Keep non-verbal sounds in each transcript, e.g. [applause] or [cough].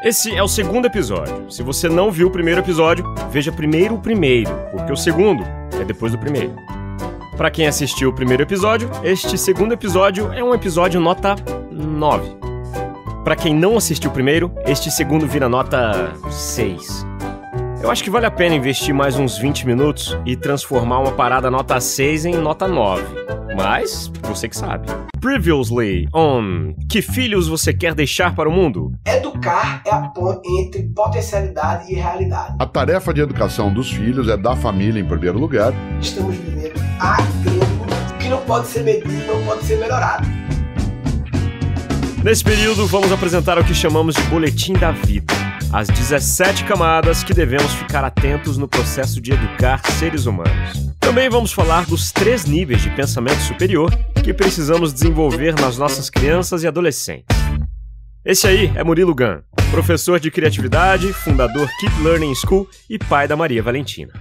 Esse é o segundo episódio. Se você não viu o primeiro episódio, veja primeiro o primeiro, porque o segundo é depois do primeiro. Para quem assistiu o primeiro episódio, este segundo episódio é um episódio nota 9. Para quem não assistiu o primeiro, este segundo vira nota 6. Eu acho que vale a pena investir mais uns 20 minutos e transformar uma parada nota 6 em nota 9. Mas você que sabe. Previously on Que filhos você quer deixar para o mundo? Educar é a ponte entre potencialidade e realidade. A tarefa de educação dos filhos é da família em primeiro lugar. Estamos vivendo a tempo que não pode ser medido, não pode ser melhorado. Nesse período, vamos apresentar o que chamamos de Boletim da Vida as 17 camadas que devemos ficar atentos no processo de educar seres humanos. Também vamos falar dos três níveis de pensamento superior que precisamos desenvolver nas nossas crianças e adolescentes. Esse aí é Murilo Gun, professor de criatividade, fundador Keep Learning School e pai da Maria Valentina.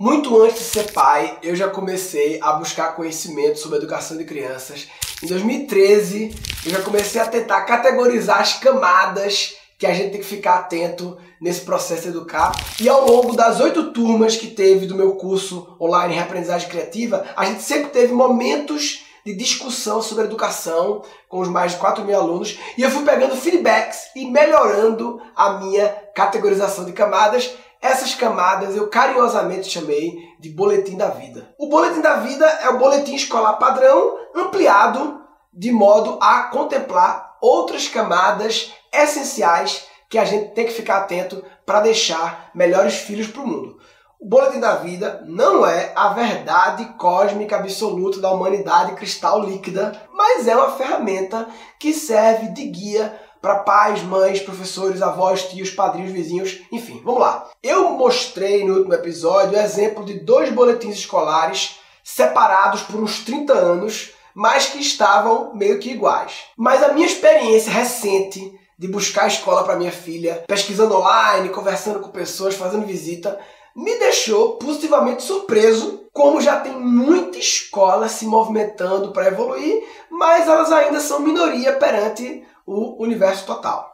Muito antes de ser pai, eu já comecei a buscar conhecimento sobre a educação de crianças. Em 2013, eu já comecei a tentar categorizar as camadas que a gente tem que ficar atento nesse processo de educar. E ao longo das oito turmas que teve do meu curso online Reaprendizagem Criativa, a gente sempre teve momentos de discussão sobre educação com os mais de 4 mil alunos e eu fui pegando feedbacks e melhorando a minha categorização de camadas essas camadas eu carinhosamente chamei de boletim da vida. O boletim da vida é o boletim escolar padrão ampliado de modo a contemplar outras camadas essenciais que a gente tem que ficar atento para deixar melhores filhos para o mundo. O boletim da vida não é a verdade cósmica absoluta da humanidade cristal líquida, mas é uma ferramenta que serve de guia para pais, mães, professores, avós, tios, padrinhos, vizinhos, enfim, vamos lá. Eu mostrei no último episódio o exemplo de dois boletins escolares separados por uns 30 anos, mas que estavam meio que iguais. Mas a minha experiência recente de buscar escola para minha filha, pesquisando online, conversando com pessoas, fazendo visita, me deixou positivamente surpreso como já tem muita escola se movimentando para evoluir, mas elas ainda são minoria perante o universo total.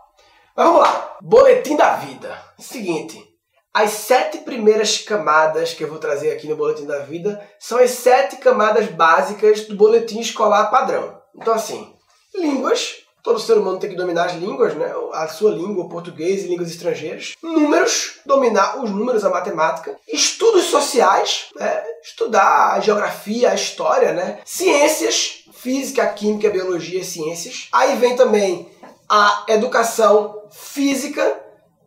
Mas vamos lá. Boletim da vida. Seguinte. As sete primeiras camadas que eu vou trazer aqui no Boletim da Vida são as sete camadas básicas do boletim escolar padrão. Então, assim, línguas. Todo ser humano tem que dominar as línguas, né? A sua língua, o português e línguas estrangeiras. Números, dominar os números, a matemática. Estudos sociais, né? estudar a geografia, a história, né? Ciências, física, química, biologia, ciências. Aí vem também a educação física,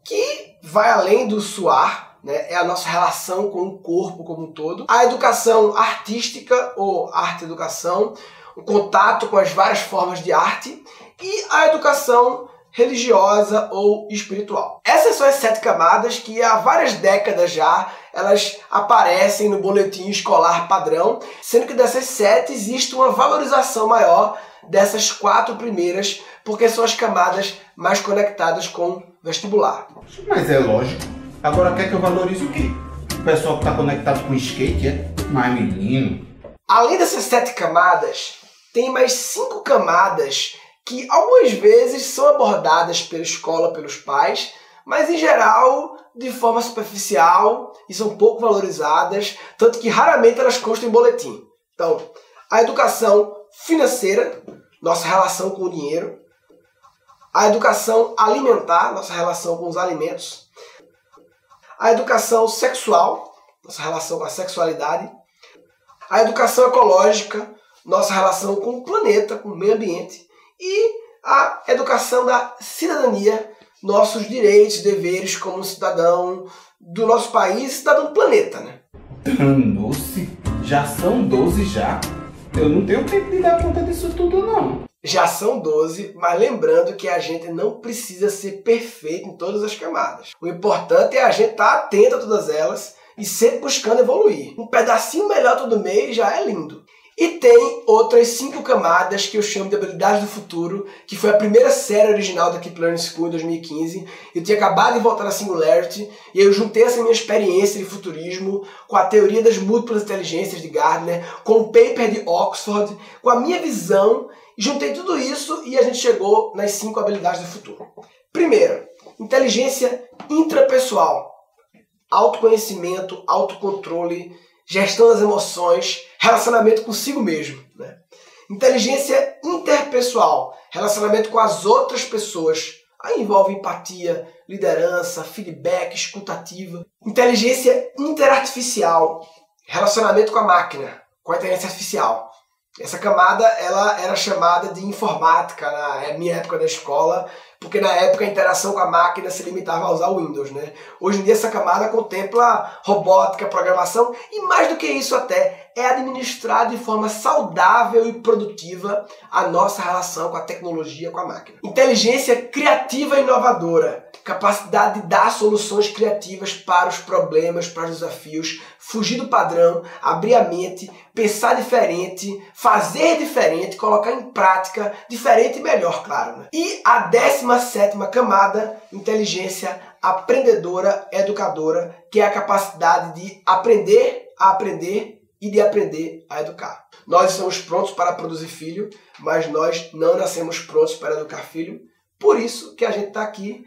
que vai além do suar, né? é a nossa relação com o corpo como um todo. A educação artística ou arte-educação, o contato com as várias formas de arte. E a educação religiosa ou espiritual. Essas são as sete camadas que há várias décadas já elas aparecem no boletim escolar padrão, sendo que dessas sete existe uma valorização maior dessas quatro primeiras, porque são as camadas mais conectadas com o vestibular. Mas é lógico. Agora quer que eu valorize o quê? O pessoal que está conectado com skate é? Mas menino. Além dessas sete camadas, tem mais cinco camadas que algumas vezes são abordadas pela escola, pelos pais, mas em geral de forma superficial e são pouco valorizadas, tanto que raramente elas constam em boletim. Então, a educação financeira, nossa relação com o dinheiro, a educação alimentar, nossa relação com os alimentos, a educação sexual, nossa relação com a sexualidade, a educação ecológica, nossa relação com o planeta, com o meio ambiente, e a educação da cidadania, nossos direitos deveres como cidadão do nosso país, cidadão do planeta, né? Danou-se? Já são 12 já? Eu não tenho tempo de dar conta disso tudo, não. Já são 12, mas lembrando que a gente não precisa ser perfeito em todas as camadas. O importante é a gente estar tá atento a todas elas e sempre buscando evoluir. Um pedacinho melhor todo mês já é lindo. E tem outras cinco camadas que eu chamo de habilidades do futuro, que foi a primeira série original da Keep Learning School em 2015. Eu tinha acabado de voltar na Singularity e eu juntei essa minha experiência de futurismo com a teoria das múltiplas inteligências de Gardner, com o paper de Oxford, com a minha visão Juntei tudo isso e a gente chegou nas cinco habilidades do futuro. Primeira, inteligência intrapessoal, autoconhecimento, autocontrole, gestão das emoções, relacionamento consigo mesmo. Né? Inteligência interpessoal, relacionamento com as outras pessoas. Aí envolve empatia, liderança, feedback, escutativa. Inteligência interartificial, relacionamento com a máquina, com a inteligência artificial. Essa camada ela era chamada de informática na minha época da escola, porque na época a interação com a máquina se limitava a usar o Windows, né? Hoje em dia essa camada contempla robótica, programação e mais do que isso até é administrar de forma saudável e produtiva a nossa relação com a tecnologia, com a máquina. Inteligência criativa e inovadora, capacidade de dar soluções criativas para os problemas, para os desafios, fugir do padrão, abrir a mente, pensar diferente, fazer diferente, colocar em prática diferente e melhor, claro. Né? E a 17 camada, inteligência aprendedora, educadora, que é a capacidade de aprender a aprender e de aprender a educar. Nós estamos prontos para produzir filho, mas nós não nascemos prontos para educar filho. Por isso que a gente está aqui.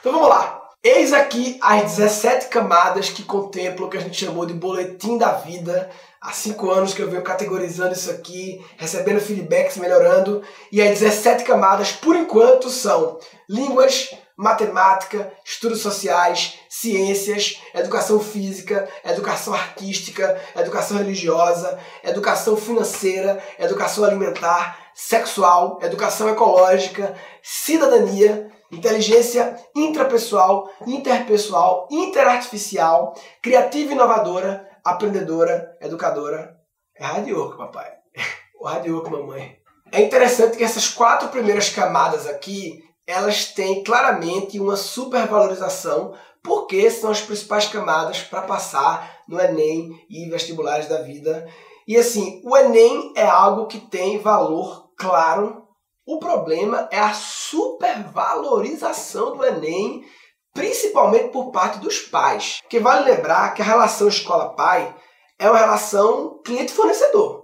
Então vamos lá. Eis aqui as 17 camadas que contemplam o que a gente chamou de boletim da vida. Há cinco anos que eu venho categorizando isso aqui, recebendo feedbacks, melhorando. E as 17 camadas, por enquanto, são línguas, matemática, estudos sociais, ciências, educação física, educação artística, educação religiosa, educação financeira, educação alimentar, sexual, educação ecológica, cidadania, inteligência intrapessoal, interpessoal, interartificial, criativa e inovadora, aprendedora, educadora. É radioco, papai. [laughs] O radioco, mamãe. É interessante que essas quatro primeiras camadas aqui elas têm claramente uma supervalorização porque são as principais camadas para passar no Enem e vestibulares da vida. E assim, o Enem é algo que tem valor claro. O problema é a supervalorização do Enem, principalmente por parte dos pais. Porque vale lembrar que a relação escola-pai é uma relação cliente-fornecedor.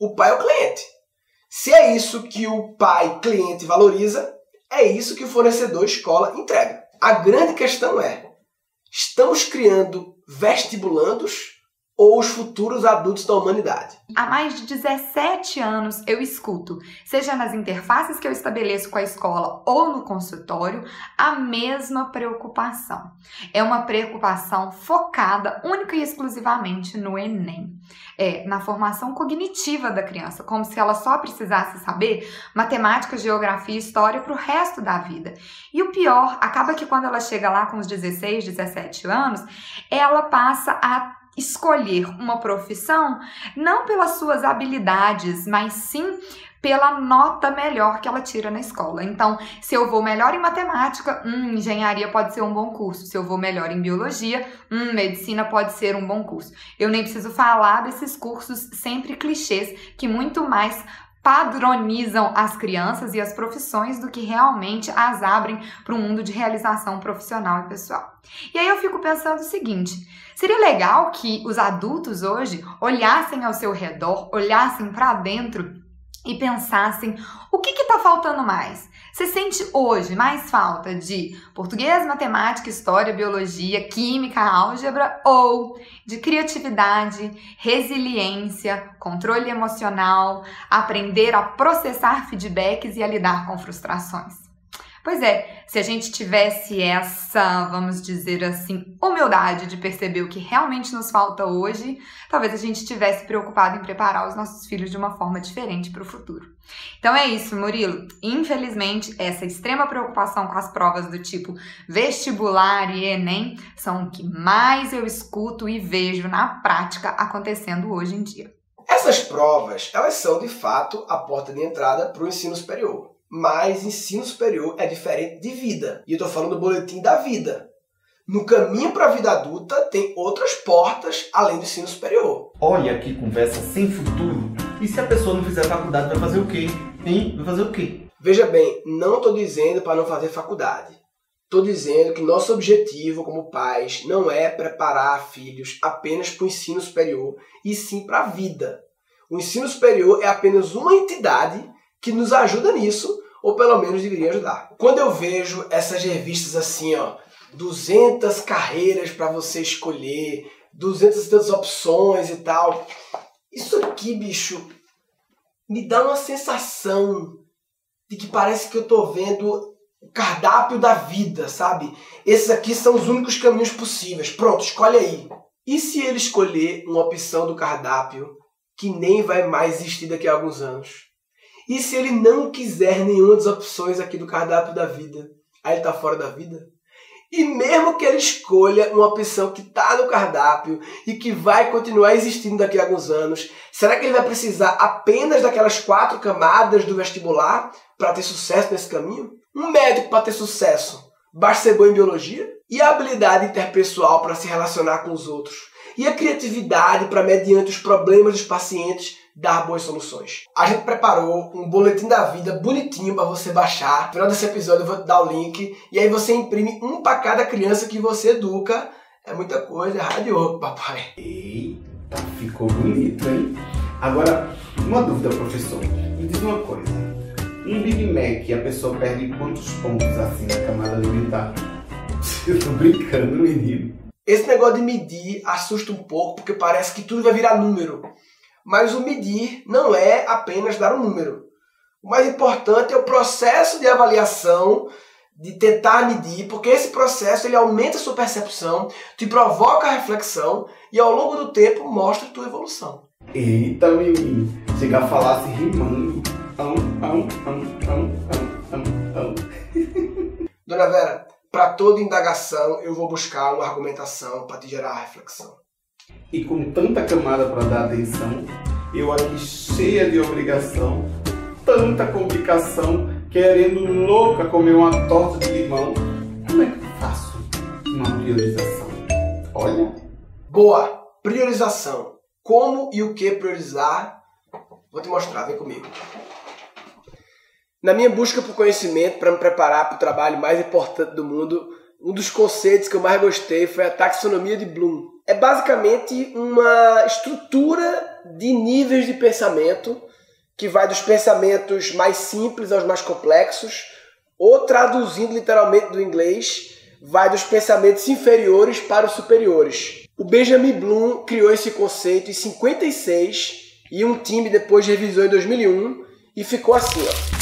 O pai é o cliente. Se é isso que o pai cliente valoriza, é isso que o fornecedor escola entrega. A grande questão é: estamos criando vestibulandos ou os futuros adultos da humanidade. Há mais de 17 anos eu escuto, seja nas interfaces que eu estabeleço com a escola ou no consultório, a mesma preocupação. É uma preocupação focada única e exclusivamente no Enem. É, na formação cognitiva da criança, como se ela só precisasse saber matemática, geografia e história para o resto da vida. E o pior, acaba que quando ela chega lá com os 16, 17 anos, ela passa a escolher uma profissão não pelas suas habilidades, mas sim pela nota melhor que ela tira na escola. Então, se eu vou melhor em matemática, hum, engenharia pode ser um bom curso. Se eu vou melhor em biologia, hum, medicina pode ser um bom curso. Eu nem preciso falar desses cursos sempre clichês que muito mais padronizam as crianças e as profissões do que realmente as abrem para um mundo de realização profissional e pessoal. E aí eu fico pensando o seguinte: seria legal que os adultos hoje olhassem ao seu redor, olhassem para dentro e pensassem o que está faltando mais. Você sente hoje mais falta de português, matemática, história, biologia, química, álgebra ou de criatividade, resiliência, controle emocional, aprender a processar feedbacks e a lidar com frustrações? Pois é, se a gente tivesse essa, vamos dizer assim, humildade de perceber o que realmente nos falta hoje, talvez a gente estivesse preocupado em preparar os nossos filhos de uma forma diferente para o futuro. Então é isso, Murilo. Infelizmente, essa extrema preocupação com as provas do tipo vestibular e Enem são o que mais eu escuto e vejo na prática acontecendo hoje em dia. Essas provas, elas são de fato a porta de entrada para o ensino superior mas ensino superior é diferente de vida. E eu estou falando do boletim da vida. No caminho para a vida adulta tem outras portas além do ensino superior. Olha que conversa sem futuro. E se a pessoa não fizer faculdade, vai fazer o quê? Hein? Vai fazer o quê? Veja bem, não estou dizendo para não fazer faculdade. Estou dizendo que nosso objetivo como pais não é preparar filhos apenas para o ensino superior, e sim para a vida. O ensino superior é apenas uma entidade que nos ajuda nisso, ou pelo menos deveria ajudar. Quando eu vejo essas revistas assim, ó, 200 carreiras para você escolher, 200 tantas opções e tal, isso aqui, bicho, me dá uma sensação de que parece que eu tô vendo o cardápio da vida, sabe? Esses aqui são os únicos caminhos possíveis. Pronto, escolhe aí. E se ele escolher uma opção do cardápio que nem vai mais existir daqui a alguns anos? E se ele não quiser nenhuma das opções aqui do cardápio da vida? Aí ele tá fora da vida? E mesmo que ele escolha uma opção que está no cardápio e que vai continuar existindo daqui a alguns anos, será que ele vai precisar apenas daquelas quatro camadas do vestibular para ter sucesso nesse caminho? Um médico para ter sucesso basta ser bom em biologia? E a habilidade interpessoal para se relacionar com os outros? E a criatividade para, mediante os problemas dos pacientes, dar boas soluções. A gente preparou um boletim da vida bonitinho para você baixar. No final desse episódio eu vou te dar o link e aí você imprime um para cada criança que você educa. É muita coisa, é rádio, papai. Eita, ficou bonito, hein? Agora, uma dúvida, professor. Me diz uma coisa. Um Big Mac, a pessoa perde quantos pontos assim na camada alimentar? [laughs] Eu tô brincando, menino. Esse negócio de medir assusta um pouco, porque parece que tudo vai virar número. Mas o medir não é apenas dar um número. O mais importante é o processo de avaliação, de tentar medir, porque esse processo ele aumenta a sua percepção, te provoca a reflexão e ao longo do tempo mostra a tua evolução. Eita, menino. Chegar a falar se rimando. Ão, ão, ão, ão, ão. Dona Vera, para toda indagação eu vou buscar uma argumentação para te gerar reflexão. E com tanta camada para dar atenção, eu aqui cheia de obrigação, tanta complicação, querendo louca comer uma torta de limão, como é que eu faço uma priorização? Olha, Boa! Priorização. Como e o que priorizar? Vou te mostrar, vem comigo. Na minha busca por conhecimento, para me preparar para o trabalho mais importante do mundo, um dos conceitos que eu mais gostei foi a taxonomia de Bloom. É basicamente uma estrutura de níveis de pensamento que vai dos pensamentos mais simples aos mais complexos, ou traduzindo literalmente do inglês, vai dos pensamentos inferiores para os superiores. O Benjamin Bloom criou esse conceito em 56 e um time depois revisou em 2001 e ficou assim, ó.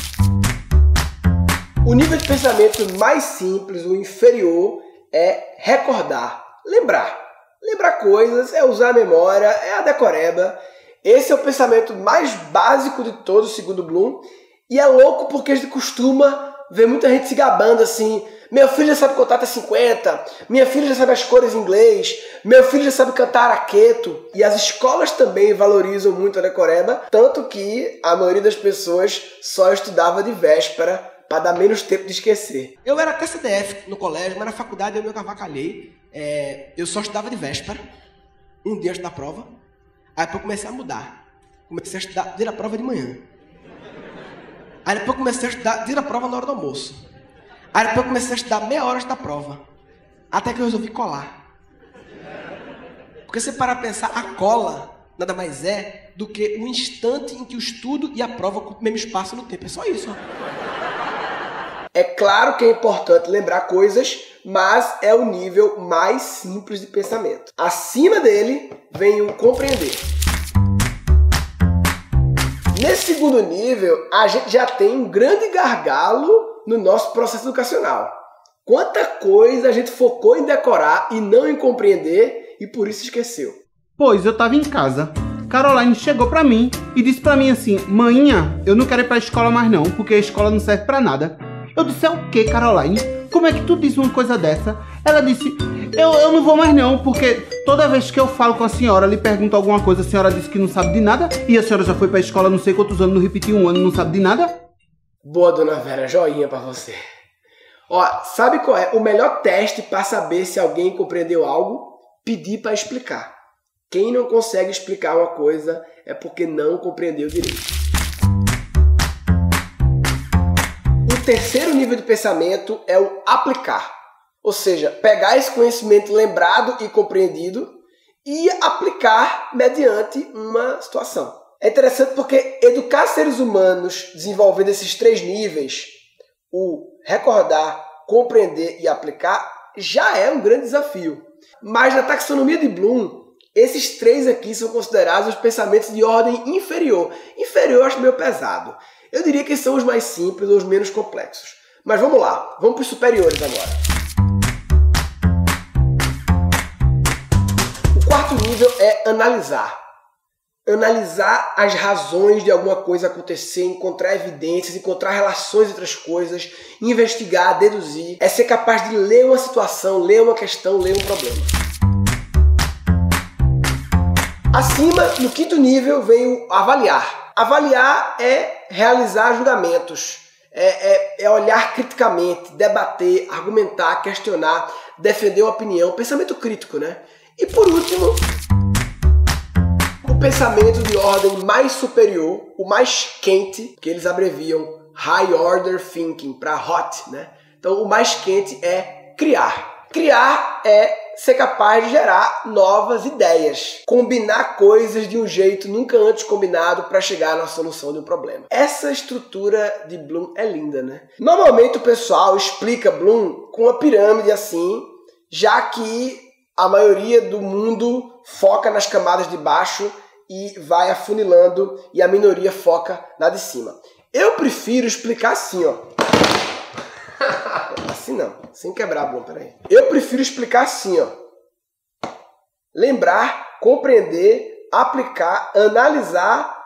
O nível de pensamento mais simples, o inferior, é recordar, lembrar. Lembrar coisas, é usar a memória, é a decoreba. Esse é o pensamento mais básico de todos, segundo Bloom. E é louco porque a gente costuma ver muita gente se gabando assim. Meu filho já sabe contar até 50, minha filha já sabe as cores em inglês, meu filho já sabe cantar araqueto. E as escolas também valorizam muito a decoreba, tanto que a maioria das pessoas só estudava de véspera para dar menos tempo de esquecer. Eu era até CDF no colégio, mas na faculdade eu me cavacalhei. É, eu só estudava de véspera, um dia antes da prova. Aí depois eu comecei a mudar. Comecei a estudar dia da prova de manhã. Aí depois eu comecei a estudar dia da prova na hora do almoço. Aí depois eu comecei a estudar meia hora antes da prova. Até que eu resolvi colar. Porque se parar a pensar, a cola nada mais é do que o instante em que o estudo e a prova ocupam o mesmo espaço no tempo. É só isso. Ó. É claro que é importante lembrar coisas, mas é o nível mais simples de pensamento. Acima dele vem o compreender. Nesse segundo nível, a gente já tem um grande gargalo no nosso processo educacional. Quanta coisa a gente focou em decorar e não em compreender e por isso esqueceu. Pois eu tava em casa. Caroline chegou pra mim e disse pra mim assim: Manhinha, eu não quero ir pra escola mais não, porque a escola não serve pra nada. Eu disse: É o que, Caroline? Como é que tu diz uma coisa dessa? Ela disse: eu, eu não vou mais não, porque toda vez que eu falo com a senhora, lhe pergunto alguma coisa, a senhora disse que não sabe de nada, e a senhora já foi pra escola não sei quantos anos, não repetiu um ano, não sabe de nada? Boa, dona Vera, joinha pra você. Ó, sabe qual é o melhor teste para saber se alguém compreendeu algo? Pedir para explicar. Quem não consegue explicar uma coisa é porque não compreendeu direito. Terceiro nível de pensamento é o aplicar. Ou seja, pegar esse conhecimento lembrado e compreendido e aplicar mediante uma situação. É interessante porque educar seres humanos desenvolvendo esses três níveis, o recordar, compreender e aplicar, já é um grande desafio. Mas na taxonomia de Bloom, esses três aqui são considerados os pensamentos de ordem inferior. Inferior eu acho meio pesado. Eu diria que são os mais simples ou os menos complexos. Mas vamos lá, vamos para os superiores agora. O quarto nível é analisar analisar as razões de alguma coisa acontecer, encontrar evidências, encontrar relações entre as coisas, investigar, deduzir, é ser capaz de ler uma situação, ler uma questão, ler um problema. Acima, no quinto nível, vem o avaliar. Avaliar é realizar julgamentos, é, é, é olhar criticamente, debater, argumentar, questionar, defender uma opinião, pensamento crítico, né? E por último, o pensamento de ordem mais superior, o mais quente, que eles abreviam High Order Thinking para Hot, né? Então, o mais quente é criar. Criar é ser capaz de gerar novas ideias, combinar coisas de um jeito nunca antes combinado para chegar na solução de um problema. Essa estrutura de Bloom é linda, né? Normalmente o pessoal explica Bloom com uma pirâmide assim, já que a maioria do mundo foca nas camadas de baixo e vai afunilando e a minoria foca na de cima. Eu prefiro explicar assim, ó. Assim não, sem quebrar, bom, peraí. Eu prefiro explicar assim, ó. Lembrar, compreender, aplicar, analisar,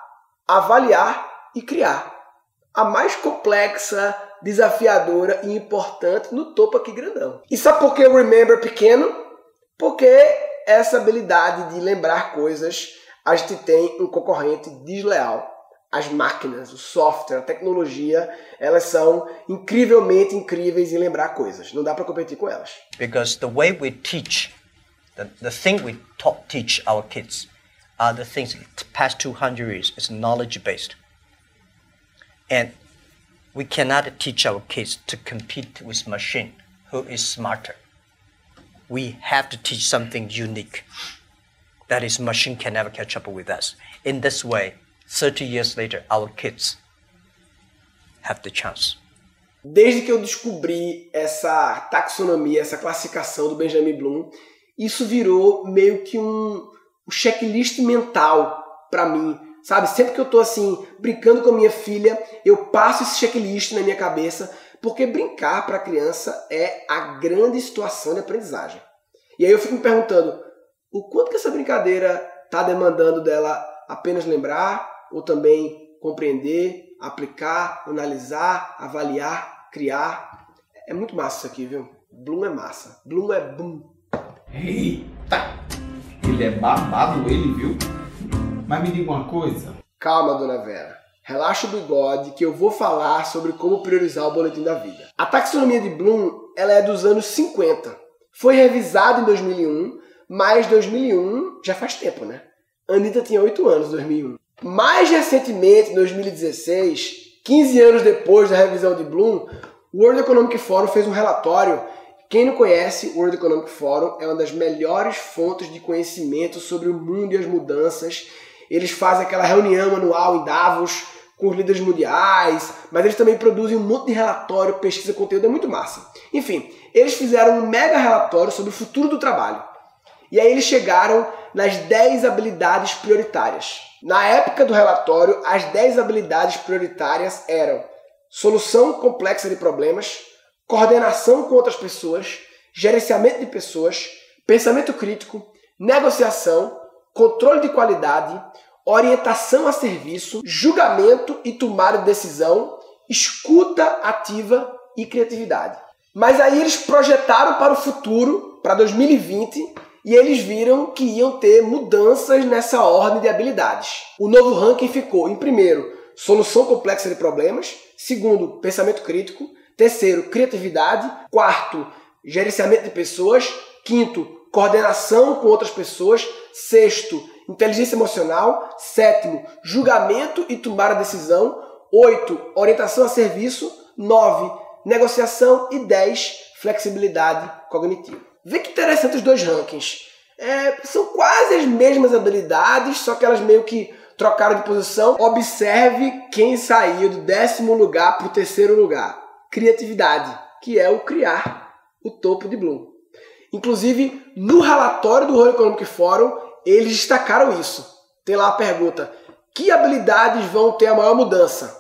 avaliar e criar. A mais complexa, desafiadora e importante no topo aqui grandão. E sabe por que o Remember pequeno? Porque essa habilidade de lembrar coisas a gente tem um concorrente desleal. As máquinas, o software, a tecnologia, elas são incrivelmente incríveis em lembrar coisas. Não dá para competir com elas. Because the way we teach, the, the thing we taught, teach our kids are the things the past 200 years is knowledge based. And we cannot teach our kids to compete with machine who is smarter. We have to teach something unique. that is machine can never catch up with us. In this way, 30 years later, our kids have the chance. Desde que eu descobri essa taxonomia, essa classificação do Benjamin Bloom, isso virou meio que um, um checklist mental para mim, sabe? Sempre que eu tô assim brincando com a minha filha, eu passo esse checklist na minha cabeça, porque brincar para a criança é a grande situação de aprendizagem. E aí eu fico me perguntando, o quanto que essa brincadeira está demandando dela apenas lembrar ou também compreender, aplicar, analisar, avaliar, criar. É muito massa isso aqui, viu? Bloom é massa. Bloom é boom. Eita! Ele é babado, ele, viu? Mas me diga uma coisa. Calma, dona Vera. Relaxa o bigode que eu vou falar sobre como priorizar o boletim da vida. A taxonomia de Bloom ela é dos anos 50. Foi revisada em 2001 mas 2001 já faz tempo, né? Anitta tinha 8 anos em 2001. Mais recentemente, em 2016, 15 anos depois da revisão de Bloom, o World Economic Forum fez um relatório. Quem não conhece, o World Economic Forum é uma das melhores fontes de conhecimento sobre o mundo e as mudanças. Eles fazem aquela reunião anual em Davos com os líderes mundiais, mas eles também produzem um monte de relatório, pesquisa, conteúdo, é muito massa. Enfim, eles fizeram um mega relatório sobre o futuro do trabalho. E aí eles chegaram nas 10 habilidades prioritárias. Na época do relatório, as 10 habilidades prioritárias eram solução complexa de problemas, coordenação com outras pessoas, gerenciamento de pessoas, pensamento crítico, negociação, controle de qualidade, orientação a serviço, julgamento e tomada de decisão, escuta ativa e criatividade. Mas aí eles projetaram para o futuro, para 2020, e eles viram que iam ter mudanças nessa ordem de habilidades. O novo ranking ficou em primeiro, solução complexa de problemas, segundo, pensamento crítico, terceiro, criatividade, quarto, gerenciamento de pessoas, quinto, coordenação com outras pessoas, sexto, inteligência emocional, sétimo, julgamento e tomar a decisão, oito, orientação a serviço, nove, negociação e dez, flexibilidade cognitiva. Vê que interessante os dois rankings. É, são quase as mesmas habilidades, só que elas meio que Trocaram de posição. Observe quem saiu do décimo lugar para o terceiro lugar. Criatividade, que é o criar o topo de Bloom. Inclusive, no relatório do World Economic Forum, eles destacaram isso. Tem lá a pergunta: que habilidades vão ter a maior mudança?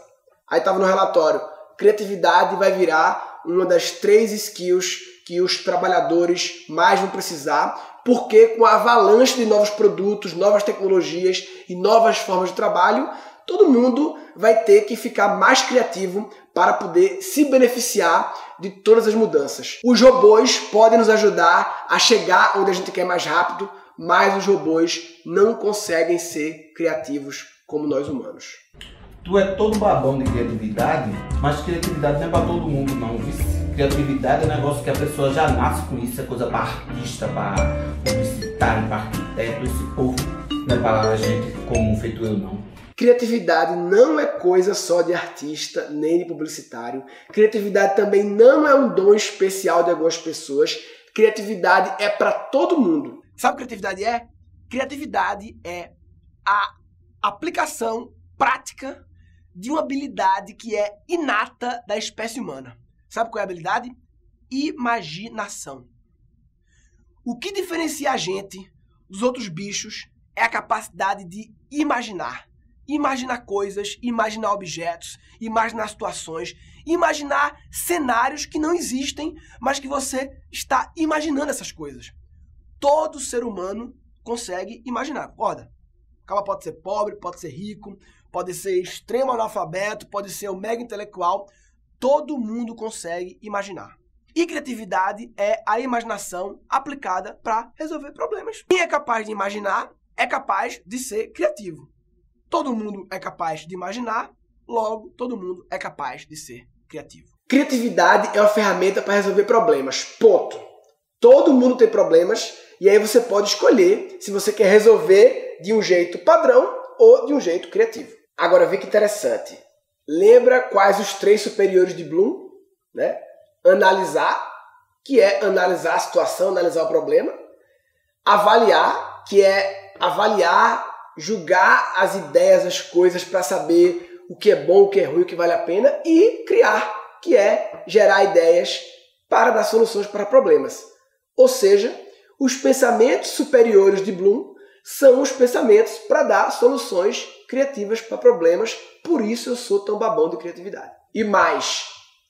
Aí estava no relatório: criatividade vai virar uma das três skills que os trabalhadores mais vão precisar, porque com a avalanche de novos produtos, novas tecnologias e novas formas de trabalho, todo mundo vai ter que ficar mais criativo para poder se beneficiar de todas as mudanças. Os robôs podem nos ajudar a chegar onde a gente quer mais rápido, mas os robôs não conseguem ser criativos como nós humanos. Tu é todo babão de criatividade, mas criatividade não é para todo mundo não, viu? Criatividade é um negócio que a pessoa já nasce com isso, é coisa para artista, para publicitário, para arquiteto, esse povo não é para gente comum feito eu não. Criatividade não é coisa só de artista nem de publicitário. Criatividade também não é um dom especial de algumas pessoas. Criatividade é para todo mundo. Sabe o que criatividade é? Criatividade é a aplicação prática de uma habilidade que é inata da espécie humana. Sabe qual é a habilidade? Imaginação. O que diferencia a gente dos outros bichos é a capacidade de imaginar. Imaginar coisas, imaginar objetos, imaginar situações, imaginar cenários que não existem, mas que você está imaginando essas coisas. Todo ser humano consegue imaginar. Concorda? O cara pode ser pobre, pode ser rico, pode ser extremo analfabeto, pode ser um mega intelectual todo mundo consegue imaginar. E criatividade é a imaginação aplicada para resolver problemas. Quem é capaz de imaginar é capaz de ser criativo. Todo mundo é capaz de imaginar, logo todo mundo é capaz de ser criativo. Criatividade é uma ferramenta para resolver problemas. Ponto. Todo mundo tem problemas e aí você pode escolher se você quer resolver de um jeito padrão ou de um jeito criativo. Agora vê que interessante. Lembra quais os três superiores de Bloom? Né? Analisar, que é analisar a situação, analisar o problema. Avaliar, que é avaliar, julgar as ideias, as coisas para saber o que é bom, o que é ruim, o que vale a pena. E criar, que é gerar ideias para dar soluções para problemas. Ou seja, os pensamentos superiores de Bloom são os pensamentos para dar soluções criativas para problemas, por isso eu sou tão babão de criatividade. E mais,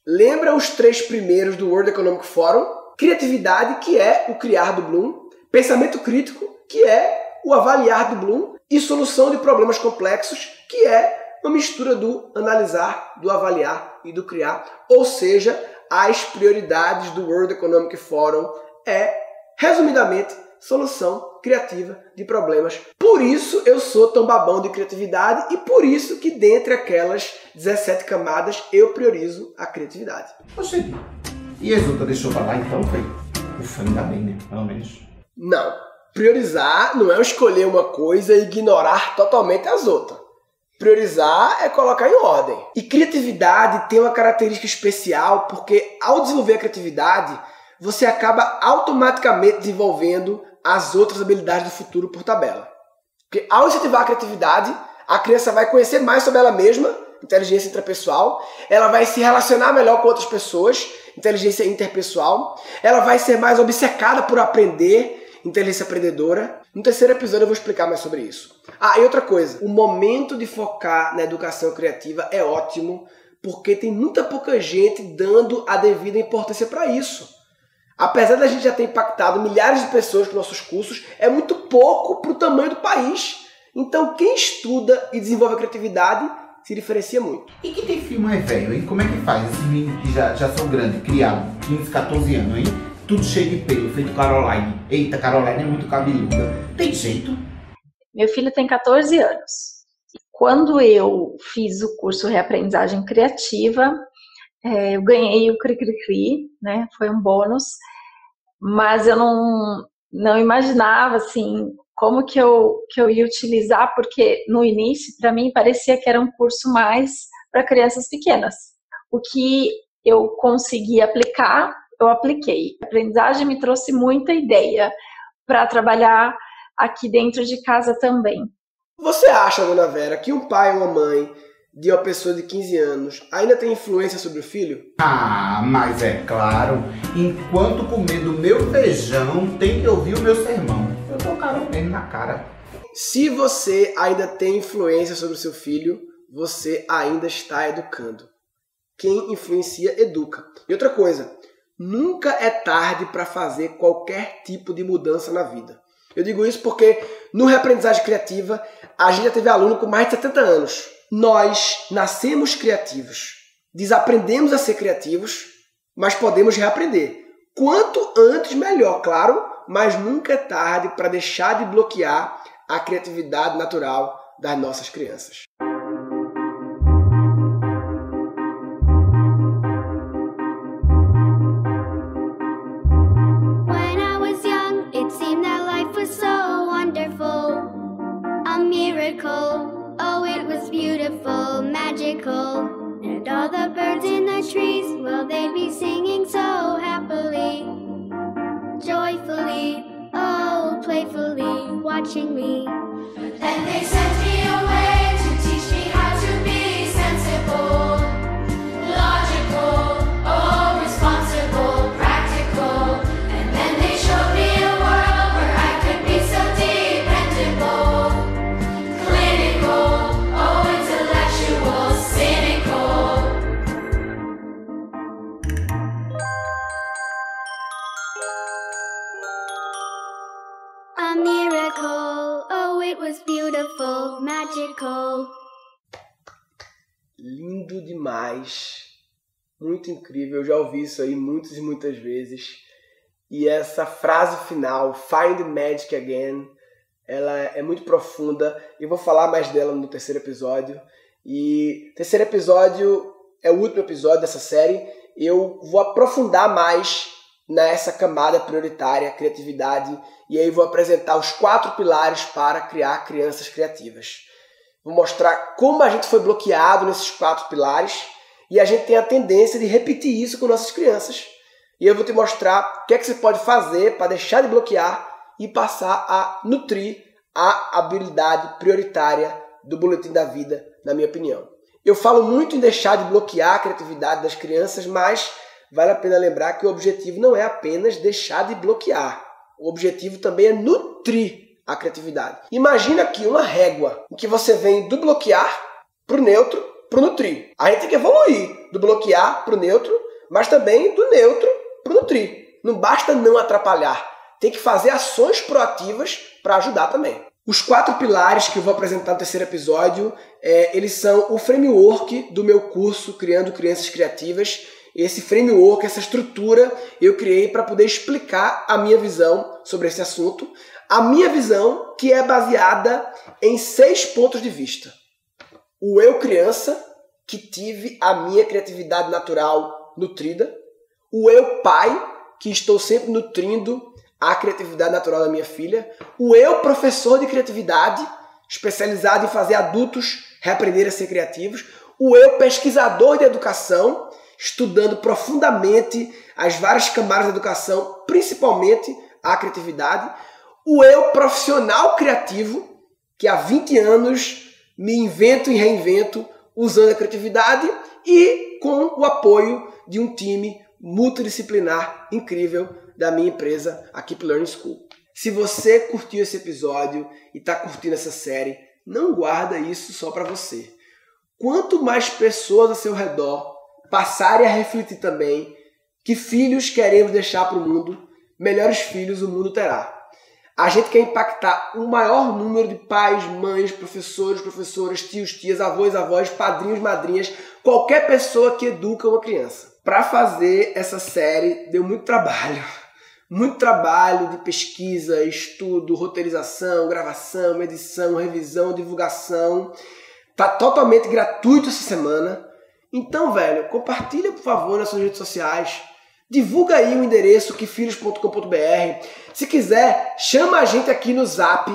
lembra os três primeiros do World Economic Forum? Criatividade, que é o criar do Bloom, pensamento crítico, que é o avaliar do Bloom, e solução de problemas complexos, que é uma mistura do analisar, do avaliar e do criar. Ou seja, as prioridades do World Economic Forum é, resumidamente, solução criativa de problemas. Por isso eu sou tão babão de criatividade e por isso que dentre aquelas 17 camadas eu priorizo a criatividade. Poxa, e as outras deixou pra lá então, foi? Ufa, ainda bem, né? Pelo menos. Não. Priorizar não é escolher uma coisa e ignorar totalmente as outras. Priorizar é colocar em ordem. E criatividade tem uma característica especial porque ao desenvolver a criatividade, você acaba automaticamente desenvolvendo as outras habilidades do futuro por tabela. Porque ao incentivar a criatividade, a criança vai conhecer mais sobre ela mesma, inteligência intrapessoal, ela vai se relacionar melhor com outras pessoas, inteligência interpessoal, ela vai ser mais obcecada por aprender, inteligência aprendedora. No terceiro episódio eu vou explicar mais sobre isso. Ah, e outra coisa, o momento de focar na educação criativa é ótimo, porque tem muita pouca gente dando a devida importância para isso. Apesar da gente já ter impactado milhares de pessoas com nossos cursos, é muito pouco para o tamanho do país. Então, quem estuda e desenvolve a criatividade se diferencia muito. E que tem filho mais velho, hein? Como é que faz? Esses meninos que já, já são grandes, criados, 15, 14 anos, hein? Tudo cheio de pelo, feito Caroline. Eita, Caroline é muito cabeluda. Tem jeito? Meu filho tem 14 anos. Quando eu fiz o curso Reaprendizagem Criativa, é, eu ganhei o Cri-Cri-Cri, né? Foi um bônus mas eu não, não imaginava assim como que eu, que eu ia utilizar, porque no início, para mim, parecia que era um curso mais para crianças pequenas. O que eu consegui aplicar, eu apliquei. A aprendizagem me trouxe muita ideia para trabalhar aqui dentro de casa também. Você acha, dona Vera, que um pai ou uma mãe de uma pessoa de 15 anos ainda tem influência sobre o filho? Ah, mas é claro, enquanto comer do meu feijão, tem que ouvir o meu sermão. Eu tô caro mesmo na cara. Se você ainda tem influência sobre o seu filho, você ainda está educando. Quem influencia, educa. E outra coisa, nunca é tarde para fazer qualquer tipo de mudança na vida. Eu digo isso porque no Reaprendizagem Criativa a gente já teve aluno com mais de 70 anos. Nós nascemos criativos, desaprendemos a ser criativos, mas podemos reaprender. Quanto antes, melhor, claro, mas nunca é tarde para deixar de bloquear a criatividade natural das nossas crianças. Magical. Lindo demais. Muito incrível. Eu já ouvi isso aí muitas e muitas vezes. E essa frase final, Find Magic Again, ela é muito profunda. Eu vou falar mais dela no terceiro episódio. E terceiro episódio é o último episódio dessa série. Eu vou aprofundar mais nessa camada prioritária, criatividade, e aí vou apresentar os quatro pilares para criar crianças criativas. Vou mostrar como a gente foi bloqueado nesses quatro pilares e a gente tem a tendência de repetir isso com nossas crianças. E eu vou te mostrar o que é que você pode fazer para deixar de bloquear e passar a nutrir a habilidade prioritária do boletim da vida, na minha opinião. Eu falo muito em deixar de bloquear a criatividade das crianças, mas vale a pena lembrar que o objetivo não é apenas deixar de bloquear. O objetivo também é nutrir a criatividade. Imagina aqui uma régua em que você vem do bloquear para o neutro para o nutrir. A gente tem que evoluir do bloquear para o neutro, mas também do neutro para o nutrir. Não basta não atrapalhar. Tem que fazer ações proativas para ajudar também. Os quatro pilares que eu vou apresentar no terceiro episódio, é, eles são o framework do meu curso Criando Crianças Criativas. Esse framework, essa estrutura, eu criei para poder explicar a minha visão sobre esse assunto. A minha visão que é baseada em seis pontos de vista. O eu criança, que tive a minha criatividade natural nutrida. O eu pai, que estou sempre nutrindo a criatividade natural da minha filha. O eu professor de criatividade, especializado em fazer adultos reaprender a ser criativos. O eu pesquisador de educação, estudando profundamente as várias camadas da educação, principalmente a criatividade. O eu profissional criativo, que há 20 anos me invento e reinvento usando a criatividade e com o apoio de um time multidisciplinar incrível da minha empresa, a Keep Learning School. Se você curtiu esse episódio e está curtindo essa série, não guarda isso só para você. Quanto mais pessoas ao seu redor passarem a refletir também que filhos queremos deixar para o mundo, melhores filhos o mundo terá. A gente quer impactar o maior número de pais, mães, professores, professoras, tios, tias, avós, avós, padrinhos, madrinhas, qualquer pessoa que educa uma criança. Para fazer essa série deu muito trabalho. [laughs] Muito trabalho de pesquisa, estudo, roteirização, gravação, edição, revisão, divulgação. Tá totalmente gratuito essa semana. Então, velho, compartilha por favor nas suas redes sociais. Divulga aí o endereço quefilhos.com.br. Se quiser, chama a gente aqui no Zap.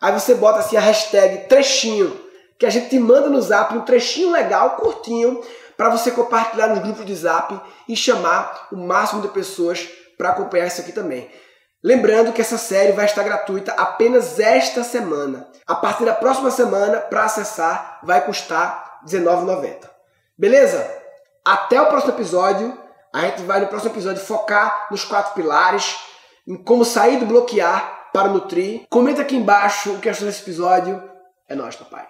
Aí você bota assim a hashtag trechinho, que a gente te manda no Zap um trechinho legal, curtinho, para você compartilhar nos grupos de Zap e chamar o máximo de pessoas para acompanhar isso aqui também. Lembrando que essa série vai estar gratuita apenas esta semana. A partir da próxima semana, para acessar, vai custar R$19,90. Beleza? Até o próximo episódio. A gente vai no próximo episódio focar nos quatro pilares, em como sair do bloquear para nutrir. Comenta aqui embaixo o que achou desse episódio. É nóis, papai.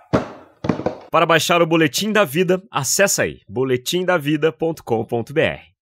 Para baixar o Boletim da Vida, acessa aí boletimdavida.com.br.